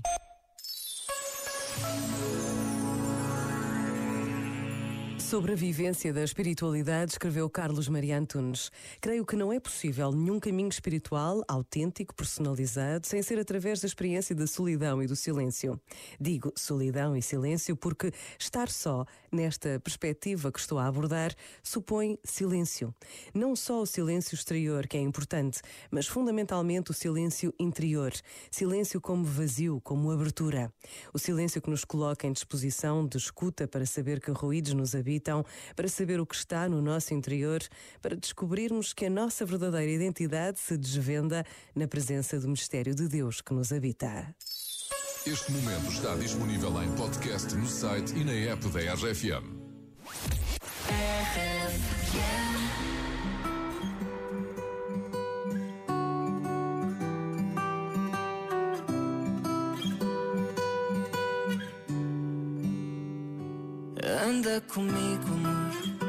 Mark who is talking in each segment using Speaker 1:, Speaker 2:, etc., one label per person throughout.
Speaker 1: mim.
Speaker 2: Sobre a vivência da espiritualidade, escreveu Carlos Maria Antunes. Creio que não é possível nenhum caminho espiritual autêntico, personalizado, sem ser através da experiência da solidão e do silêncio. Digo solidão e silêncio porque estar só, nesta perspectiva que estou a abordar, supõe silêncio. Não só o silêncio exterior, que é importante, mas fundamentalmente o silêncio interior. Silêncio como vazio, como abertura. O silêncio que nos coloca em disposição de escuta para saber que ruídos nos habitam habitam, para saber o que está no nosso interior, para descobrirmos que a nossa verdadeira identidade se desvenda na presença do mistério de Deus que nos habita.
Speaker 3: Este momento está disponível em podcast no site e na app da RFM.
Speaker 4: Anda comigo, amor.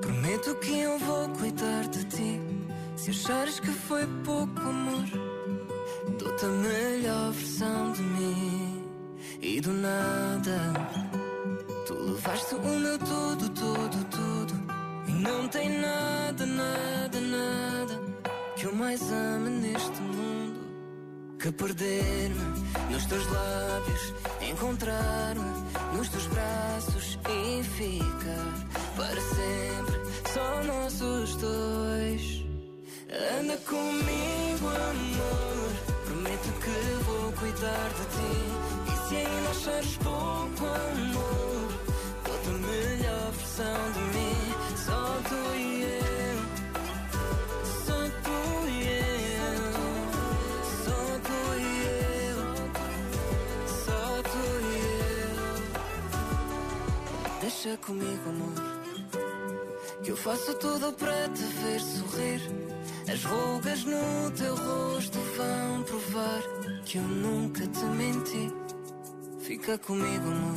Speaker 4: Prometo que eu vou cuidar de ti. Se achares que foi pouco, amor, dou-te a melhor versão de mim. E do nada, tu levaste o meu tudo, tudo, tudo. E não tem nada, nada, nada que eu mais ame neste mundo que perder-me nos teus lábios, encontrar-me nos teus braços nossos dois. Anda comigo, amor. Prometo que vou cuidar de ti. E se ainda achares pouco amor, dou-te a melhor versão de mim. Só tu e eu. Deixa comigo, amor. Que eu faço tudo para te ver sorrir. As rugas no teu rosto vão provar que eu nunca te menti. Fica comigo, amor.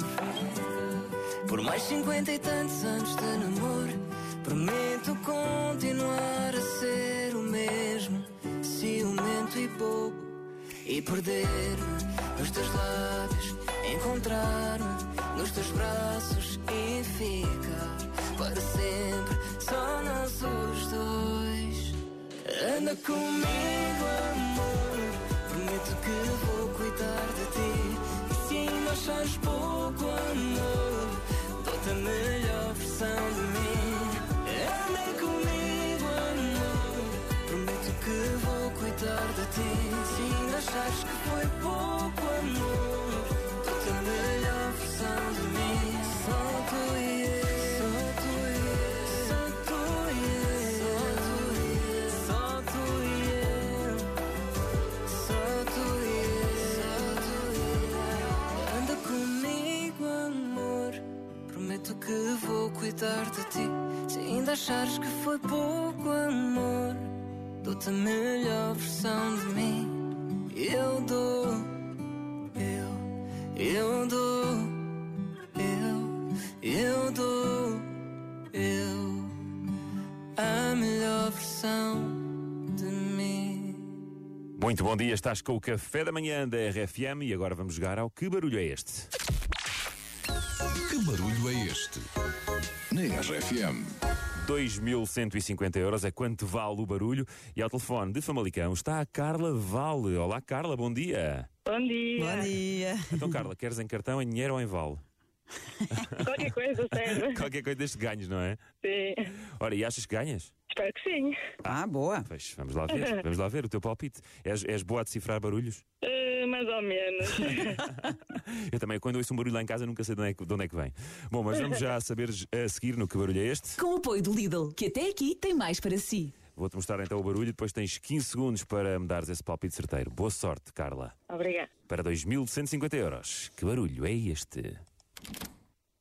Speaker 4: Por mais cinquenta e tantos anos de namoro, prometo continuar a ser o mesmo, ciumento e bobo. E perder-me nos teus lábios, encontrar-me nos teus braços e ficar para sempre só nossos dois. Anda comigo, amor. Prometo que vou cuidar de ti. E se ainda achares pouco amor, dou-te a melhor versão de mim. Anda comigo, amor. Prometo que vou cuidar de ti. Se ainda achares que foi pouco cuidar de ti. Se ainda achares que foi pouco amor, dou-te a melhor versão de mim. Eu dou, eu, eu dou, eu, eu dou, eu, a melhor versão de mim.
Speaker 5: Muito bom dia, estás com o café da manhã da RFM e agora vamos jogar ao Que Barulho é Este?
Speaker 3: Que barulho é este? Na RFM.
Speaker 5: 2.150 euros é quanto vale o barulho e ao telefone de Famalicão está a Carla Vale. Olá Carla, bom dia.
Speaker 6: Bom dia.
Speaker 1: Bom dia.
Speaker 5: Então Carla, queres em cartão, em dinheiro ou em vale?
Speaker 6: Qualquer coisa serve.
Speaker 5: Qualquer coisa destes ganhos, não é?
Speaker 6: Sim.
Speaker 5: Ora, e achas que ganhas?
Speaker 6: Espero que sim.
Speaker 1: Ah, boa.
Speaker 5: Pois, vamos lá ver, vamos lá ver o teu palpite. És, és boa a decifrar barulhos?
Speaker 6: Eh, mais ou menos.
Speaker 5: Eu também, quando ouço um barulho lá em casa, nunca sei de onde é que, de onde é que vem. Bom, mas vamos já saber a seguir no que barulho é este.
Speaker 7: Com o apoio do Lidl, que até aqui tem mais para si.
Speaker 5: Vou-te mostrar então o barulho e depois tens 15 segundos para me dares esse palpite certeiro. Boa sorte, Carla.
Speaker 6: Obrigada.
Speaker 5: Para 2.150 euros. Que barulho é este?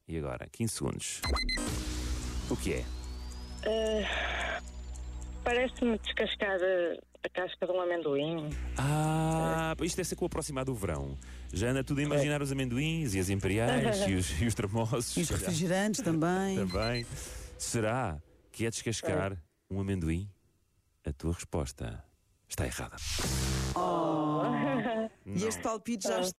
Speaker 5: E agora, 15 segundos. O que é?
Speaker 6: Parece-me descascar a, a casca de um amendoim.
Speaker 5: Ah, isto deve ser com o aproximar do verão. Já anda tudo a imaginar os amendoins e as imperiais e os, e os.
Speaker 1: E os refrigerantes também.
Speaker 5: Também. Será que é descascar um amendoim? A tua resposta está errada.
Speaker 1: E este palpite já,